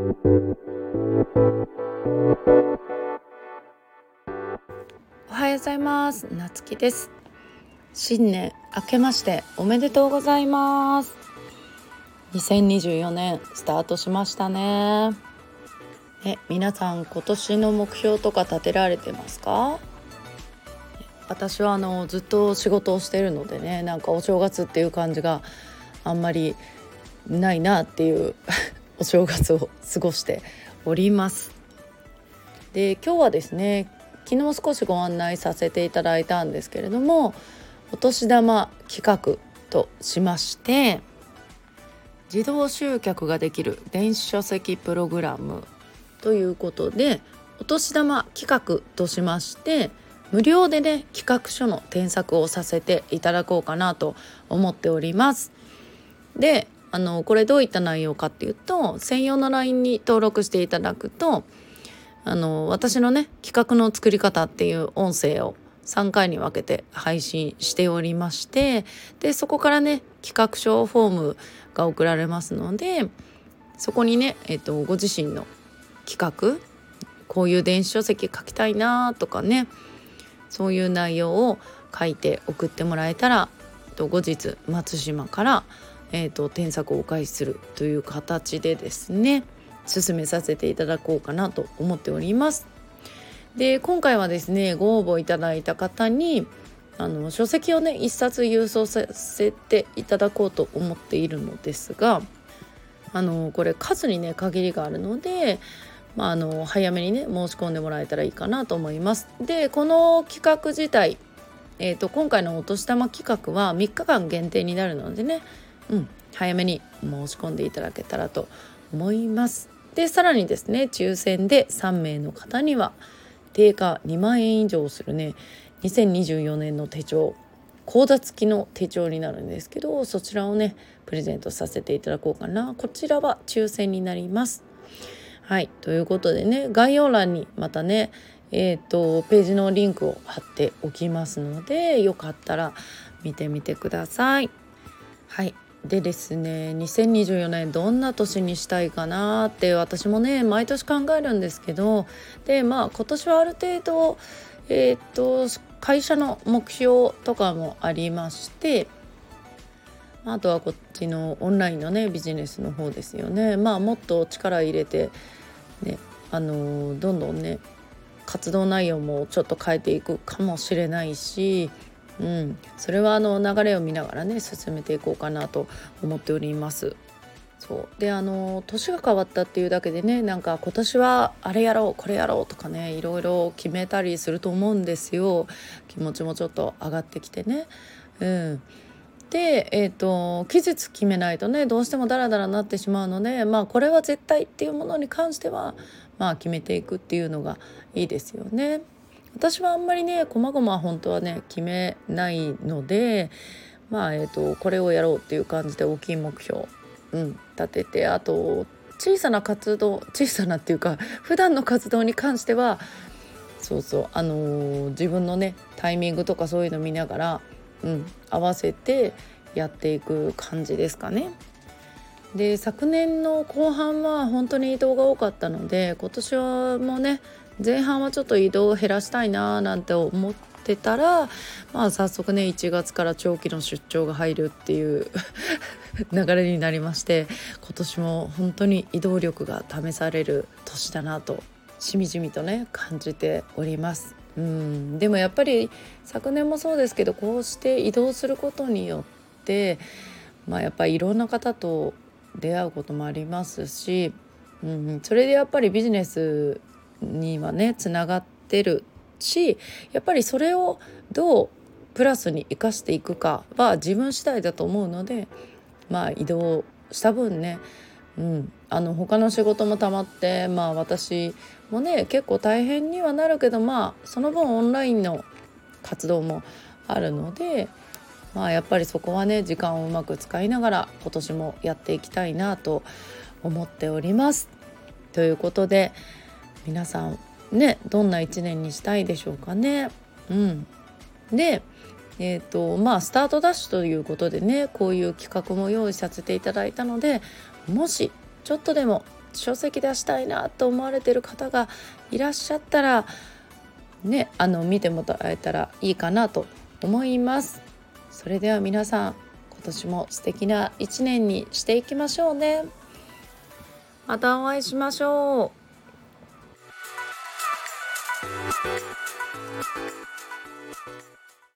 おはようございます。なつきです。新年明けましておめでとうございます。2024年スタートしましたね。え皆さん今年の目標とか立てられてますか？私はあのずっと仕事をしてるのでねなんかお正月っていう感じがあんまりないなっていうお正月を過ごしておりますで今日はですね昨日少しご案内させていただいたんですけれどもお年玉企画としまして自動集客ができる電子書籍プログラムということでお年玉企画としまして無料でね企画書の添削をさせていただこうかなと思っております。であのこれどういった内容かっていうと専用の LINE に登録していただくとあの私のね企画の作り方っていう音声を3回に分けて配信しておりましてでそこからね企画書フォームが送られますのでそこにね、えーと、とご自身の企画こういう電子書籍書きたいなとかねそういう内容を書いて送ってもらえたら後日松島からえーと、添削をお返しするという形でですね進めさせていただこうかなと思っております。で今回はですねご応募いただいた方にあの書籍をね一冊郵送させていただこうと思っているのですがあのこれ数にね限りがあるので、まあ、あの早めにね申し込んでもらえたらいいかなと思います。でこの企画自体、えーと今回のお年玉企画は3日間限定になるのでねうん、早めに申し込んでいただけたらと思います。でさらにですね抽選で3名の方には定価2万円以上するね2024年の手帳口座付きの手帳になるんですけどそちらをねプレゼントさせていただこうかなこちらは抽選になります。はいということでね概要欄にまたねえーとページのリンクを貼っておきますのでよかったら見てみてください。はいでですね2024年どんな年にしたいかなって私もね毎年考えるんですけどでまあ今年はある程度えー、っと会社の目標とかもありましてあとはこっちのオンラインのねビジネスの方ですよね。まあもっと力入れてねあのどんどんね活動内容もちょっと変えていくかもしれないしうん、それはあの流れを見ながらね進めていこうかなと思っております。そうであの年が変わったっていうだけでねなんか今年はあれやろうこれやろうとかねいろいろ決めたりすると思うんですよ気持ちもちょっと上がってきてね。うん、で、えーと、期日決めないとねどうしてもダラダラなってしまうのでまあこれは絶対っていうものに関してはまあ決めていくっていうのがいいですよね。私はあんまりね細々本当はね決めないのでまあえっ、ー、とこれをやろうっていう感じで大きい目標、うん、立ててあと小さな活動小さなっていうか 普段の活動に関してはそうそうあのー、自分のねタイミングとかそういうの見ながら、うん、合わせてやっていく感じですかね。で昨年の後半は本当に移動が多かったので今年はもうね前半はちょっと移動を減らしたいななんて思ってたらまあ早速ね1月から長期の出張が入るっていう 流れになりまして今年も本当に移動力が試される年だなとしみじみとね感じております。うんでもやっぱり昨年もそうですけどこうして移動することによってまあやっぱりいろんな方と出会うこともありますし、うん、それでやっぱりビジネスにはねつながってるしやっぱりそれをどうプラスに生かしていくかは自分次第だと思うのでまあ移動した分ね、うん、あの他の仕事もたまってまあ私もね結構大変にはなるけどまあその分オンラインの活動もあるのでまあやっぱりそこはね時間をうまく使いながら今年もやっていきたいなと思っております。ということで皆さんねどんな一年にしたいでしょうかね。うん、でえーとまあ、スタートダッシュということでねこういう企画も用意させていただいたのでもしちょっとでも書籍出したいなと思われてる方がいらっしゃったらねあの見てもらえたらいいかなと思います。それでは皆さん今年も素敵な一年にしていきましょうね。またお会いしましょう。Thank you.